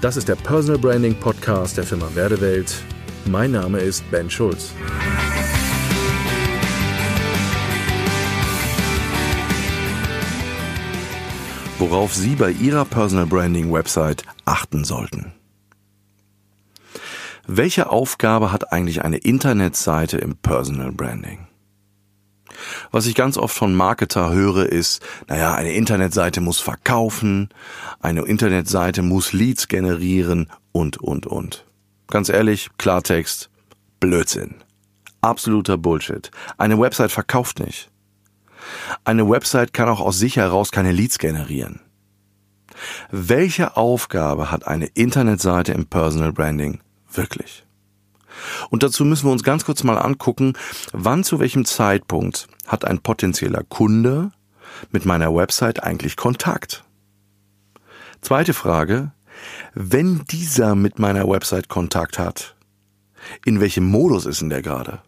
Das ist der Personal Branding Podcast der Firma Werdewelt. Mein Name ist Ben Schulz. Worauf Sie bei Ihrer Personal Branding Website achten sollten. Welche Aufgabe hat eigentlich eine Internetseite im Personal Branding? Was ich ganz oft von Marketer höre, ist, naja, eine Internetseite muss verkaufen, eine Internetseite muss Leads generieren und, und, und. Ganz ehrlich, Klartext, Blödsinn. Absoluter Bullshit. Eine Website verkauft nicht. Eine Website kann auch aus sich heraus keine Leads generieren. Welche Aufgabe hat eine Internetseite im Personal Branding wirklich? Und dazu müssen wir uns ganz kurz mal angucken, wann zu welchem Zeitpunkt hat ein potenzieller Kunde mit meiner Website eigentlich Kontakt? Zweite Frage, wenn dieser mit meiner Website Kontakt hat, in welchem Modus ist denn der gerade?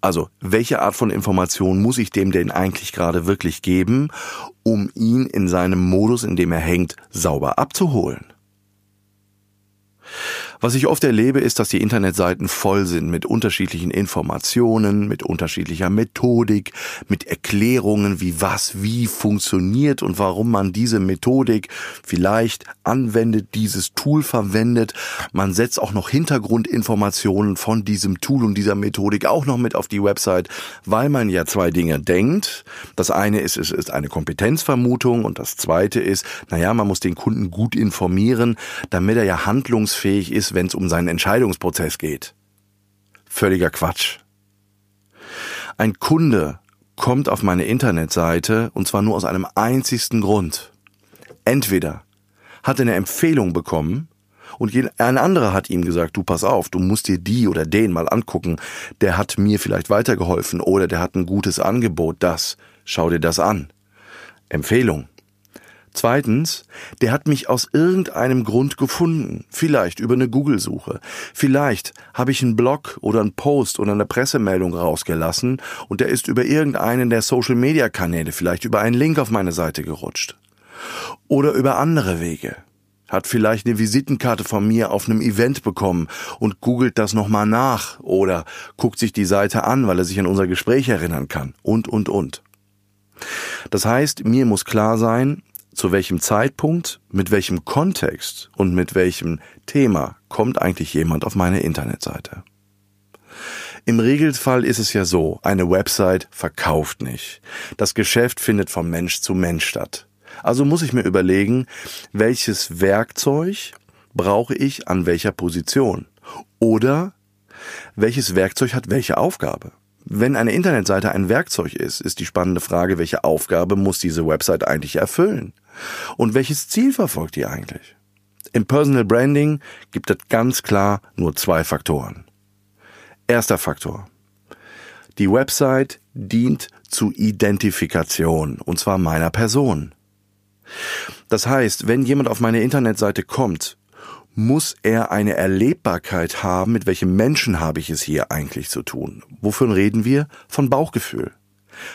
Also, welche Art von Information muss ich dem denn eigentlich gerade wirklich geben, um ihn in seinem Modus, in dem er hängt, sauber abzuholen? Was ich oft erlebe, ist, dass die Internetseiten voll sind mit unterschiedlichen Informationen, mit unterschiedlicher Methodik, mit Erklärungen, wie was wie funktioniert und warum man diese Methodik vielleicht anwendet, dieses Tool verwendet. Man setzt auch noch Hintergrundinformationen von diesem Tool und dieser Methodik auch noch mit auf die Website, weil man ja zwei Dinge denkt. Das eine ist, es ist eine Kompetenzvermutung und das zweite ist, naja, man muss den Kunden gut informieren, damit er ja handlungsfähig ist, ist, wenn es um seinen Entscheidungsprozess geht. Völliger Quatsch. Ein Kunde kommt auf meine Internetseite und zwar nur aus einem einzigsten Grund. Entweder hat er eine Empfehlung bekommen und ein anderer hat ihm gesagt, du pass auf, du musst dir die oder den mal angucken, der hat mir vielleicht weitergeholfen oder der hat ein gutes Angebot, das, schau dir das an. Empfehlung. Zweitens, der hat mich aus irgendeinem Grund gefunden, vielleicht über eine Google-Suche. Vielleicht habe ich einen Blog oder einen Post oder eine Pressemeldung rausgelassen und der ist über irgendeinen der Social-Media-Kanäle, vielleicht über einen Link auf meine Seite gerutscht. Oder über andere Wege. Hat vielleicht eine Visitenkarte von mir auf einem Event bekommen und googelt das nochmal nach oder guckt sich die Seite an, weil er sich an unser Gespräch erinnern kann und, und, und. Das heißt, mir muss klar sein, zu welchem Zeitpunkt, mit welchem Kontext und mit welchem Thema kommt eigentlich jemand auf meine Internetseite. Im Regelfall ist es ja so, eine Website verkauft nicht. Das Geschäft findet von Mensch zu Mensch statt. Also muss ich mir überlegen, welches Werkzeug brauche ich an welcher Position? Oder welches Werkzeug hat welche Aufgabe? Wenn eine Internetseite ein Werkzeug ist, ist die spannende Frage, welche Aufgabe muss diese Website eigentlich erfüllen? Und welches Ziel verfolgt ihr eigentlich? Im Personal Branding gibt es ganz klar nur zwei Faktoren. Erster Faktor. Die Website dient zu Identifikation, und zwar meiner Person. Das heißt, wenn jemand auf meine Internetseite kommt, muss er eine Erlebbarkeit haben, mit welchem Menschen habe ich es hier eigentlich zu tun. Wovon reden wir? Von Bauchgefühl.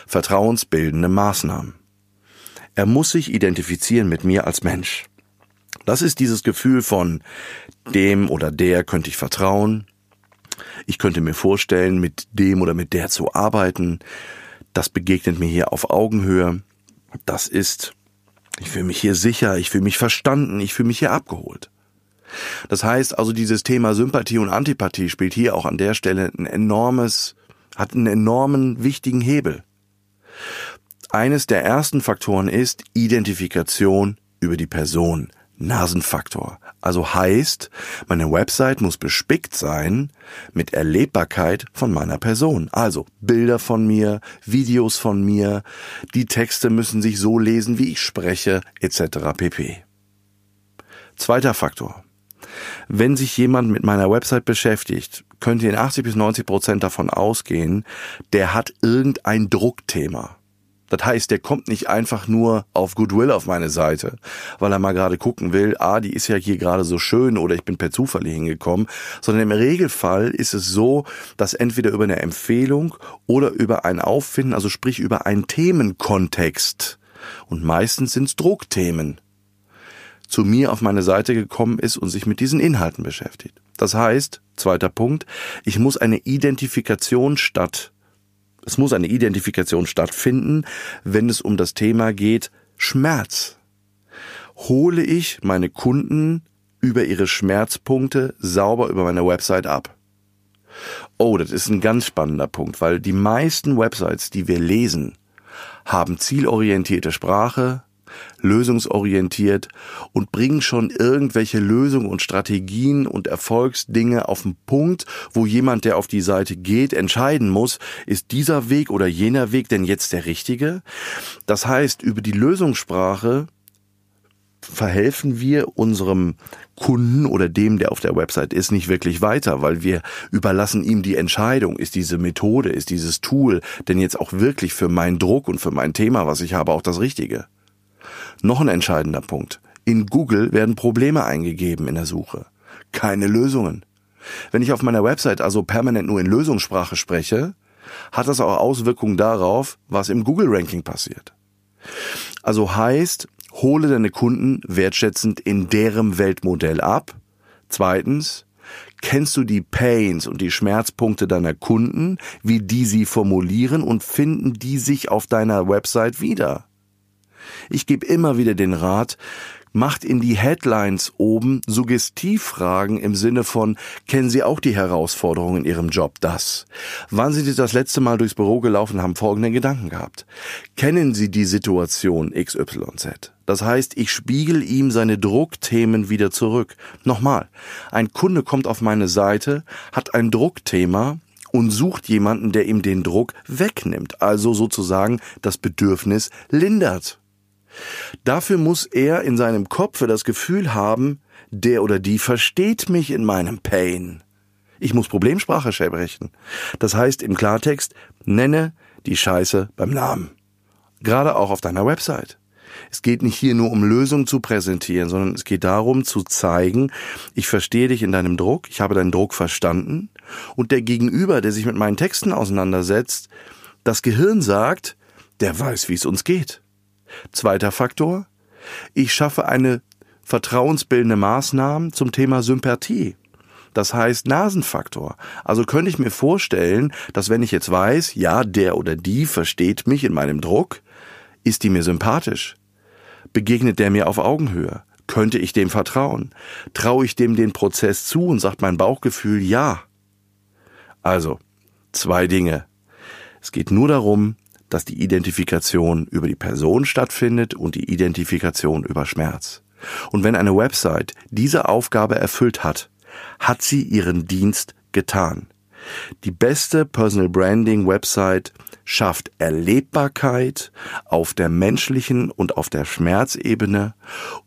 Vertrauensbildende Maßnahmen. Er muss sich identifizieren mit mir als Mensch. Das ist dieses Gefühl von dem oder der könnte ich vertrauen. Ich könnte mir vorstellen, mit dem oder mit der zu arbeiten. Das begegnet mir hier auf Augenhöhe. Das ist, ich fühle mich hier sicher, ich fühle mich verstanden, ich fühle mich hier abgeholt. Das heißt also, dieses Thema Sympathie und Antipathie spielt hier auch an der Stelle ein enormes, hat einen enormen wichtigen Hebel. Eines der ersten Faktoren ist Identifikation über die Person. Nasenfaktor. Also heißt, meine Website muss bespickt sein mit Erlebbarkeit von meiner Person. Also Bilder von mir, Videos von mir, die Texte müssen sich so lesen, wie ich spreche, etc. pp. Zweiter Faktor. Wenn sich jemand mit meiner Website beschäftigt, könnt ihr in 80 bis 90 Prozent davon ausgehen, der hat irgendein Druckthema. Das heißt, der kommt nicht einfach nur auf Goodwill auf meine Seite, weil er mal gerade gucken will, ah, die ist ja hier gerade so schön oder ich bin per Zufall hier hingekommen, sondern im Regelfall ist es so, dass entweder über eine Empfehlung oder über ein Auffinden, also sprich über einen Themenkontext, und meistens sind es Druckthemen, zu mir auf meine Seite gekommen ist und sich mit diesen Inhalten beschäftigt. Das heißt, zweiter Punkt, ich muss eine Identifikation statt, es muss eine Identifikation stattfinden, wenn es um das Thema geht, Schmerz. Hole ich meine Kunden über ihre Schmerzpunkte sauber über meine Website ab? Oh, das ist ein ganz spannender Punkt, weil die meisten Websites, die wir lesen, haben zielorientierte Sprache, lösungsorientiert und bringen schon irgendwelche Lösungen und Strategien und Erfolgsdinge auf den Punkt, wo jemand, der auf die Seite geht, entscheiden muss, ist dieser Weg oder jener Weg denn jetzt der richtige? Das heißt, über die Lösungssprache verhelfen wir unserem Kunden oder dem, der auf der Website ist, nicht wirklich weiter, weil wir überlassen ihm die Entscheidung, ist diese Methode, ist dieses Tool denn jetzt auch wirklich für meinen Druck und für mein Thema, was ich habe, auch das Richtige. Noch ein entscheidender Punkt. In Google werden Probleme eingegeben in der Suche. Keine Lösungen. Wenn ich auf meiner Website also permanent nur in Lösungssprache spreche, hat das auch Auswirkungen darauf, was im Google-Ranking passiert. Also heißt, hole deine Kunden wertschätzend in deren Weltmodell ab. Zweitens, kennst du die Pains und die Schmerzpunkte deiner Kunden, wie die sie formulieren und finden die sich auf deiner Website wieder? Ich gebe immer wieder den Rat, macht in die Headlines oben Suggestivfragen im Sinne von, kennen Sie auch die Herausforderungen in Ihrem Job das? Wann sind Sie das letzte Mal durchs Büro gelaufen haben folgende Gedanken gehabt? Kennen Sie die Situation XYZ? Das heißt, ich spiegel ihm seine Druckthemen wieder zurück. Nochmal, ein Kunde kommt auf meine Seite, hat ein Druckthema, und sucht jemanden, der ihm den Druck wegnimmt, also sozusagen das Bedürfnis lindert. Dafür muss er in seinem Kopf das Gefühl haben, der oder die versteht mich in meinem Pain. Ich muss Problemsprache sprechen. Das heißt im Klartext, nenne die Scheiße beim Namen. Gerade auch auf deiner Website. Es geht nicht hier nur um Lösungen zu präsentieren, sondern es geht darum zu zeigen, ich verstehe dich in deinem Druck, ich habe deinen Druck verstanden und der Gegenüber, der sich mit meinen Texten auseinandersetzt, das Gehirn sagt, der weiß, wie es uns geht. Zweiter Faktor, ich schaffe eine vertrauensbildende Maßnahmen zum Thema Sympathie. Das heißt Nasenfaktor. Also könnte ich mir vorstellen, dass wenn ich jetzt weiß, ja, der oder die versteht mich in meinem Druck, ist die mir sympathisch? Begegnet der mir auf Augenhöhe? Könnte ich dem vertrauen? Traue ich dem den Prozess zu und sagt mein Bauchgefühl ja? Also, zwei Dinge. Es geht nur darum, dass die Identifikation über die Person stattfindet und die Identifikation über Schmerz. Und wenn eine Website diese Aufgabe erfüllt hat, hat sie ihren Dienst getan. Die beste Personal Branding Website schafft Erlebbarkeit auf der menschlichen und auf der Schmerzebene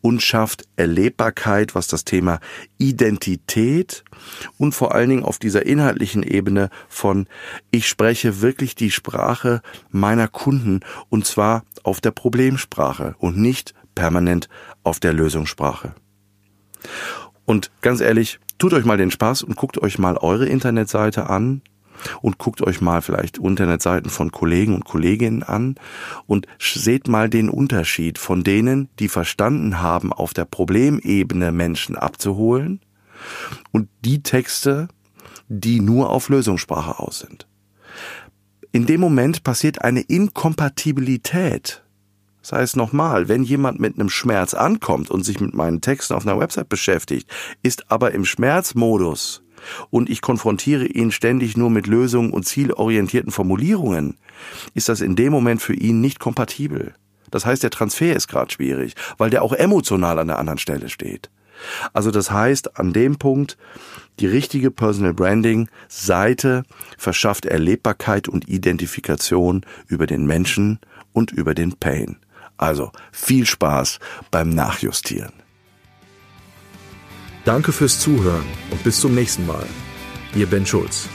und schafft Erlebbarkeit, was das Thema Identität und vor allen Dingen auf dieser inhaltlichen Ebene von ich spreche wirklich die Sprache meiner Kunden und zwar auf der Problemsprache und nicht permanent auf der Lösungssprache. Und ganz ehrlich, tut euch mal den Spaß und guckt euch mal eure Internetseite an und guckt euch mal vielleicht Internetseiten von Kollegen und Kolleginnen an und seht mal den Unterschied von denen, die verstanden haben, auf der Problemebene Menschen abzuholen und die Texte, die nur auf Lösungssprache aus sind. In dem Moment passiert eine Inkompatibilität das heißt nochmal, wenn jemand mit einem Schmerz ankommt und sich mit meinen Texten auf einer Website beschäftigt, ist aber im Schmerzmodus und ich konfrontiere ihn ständig nur mit Lösungen und zielorientierten Formulierungen, ist das in dem Moment für ihn nicht kompatibel. Das heißt, der Transfer ist gerade schwierig, weil der auch emotional an der anderen Stelle steht. Also das heißt, an dem Punkt, die richtige Personal Branding Seite verschafft Erlebbarkeit und Identifikation über den Menschen und über den Pain. Also viel Spaß beim Nachjustieren. Danke fürs Zuhören und bis zum nächsten Mal. Ihr Ben Schulz.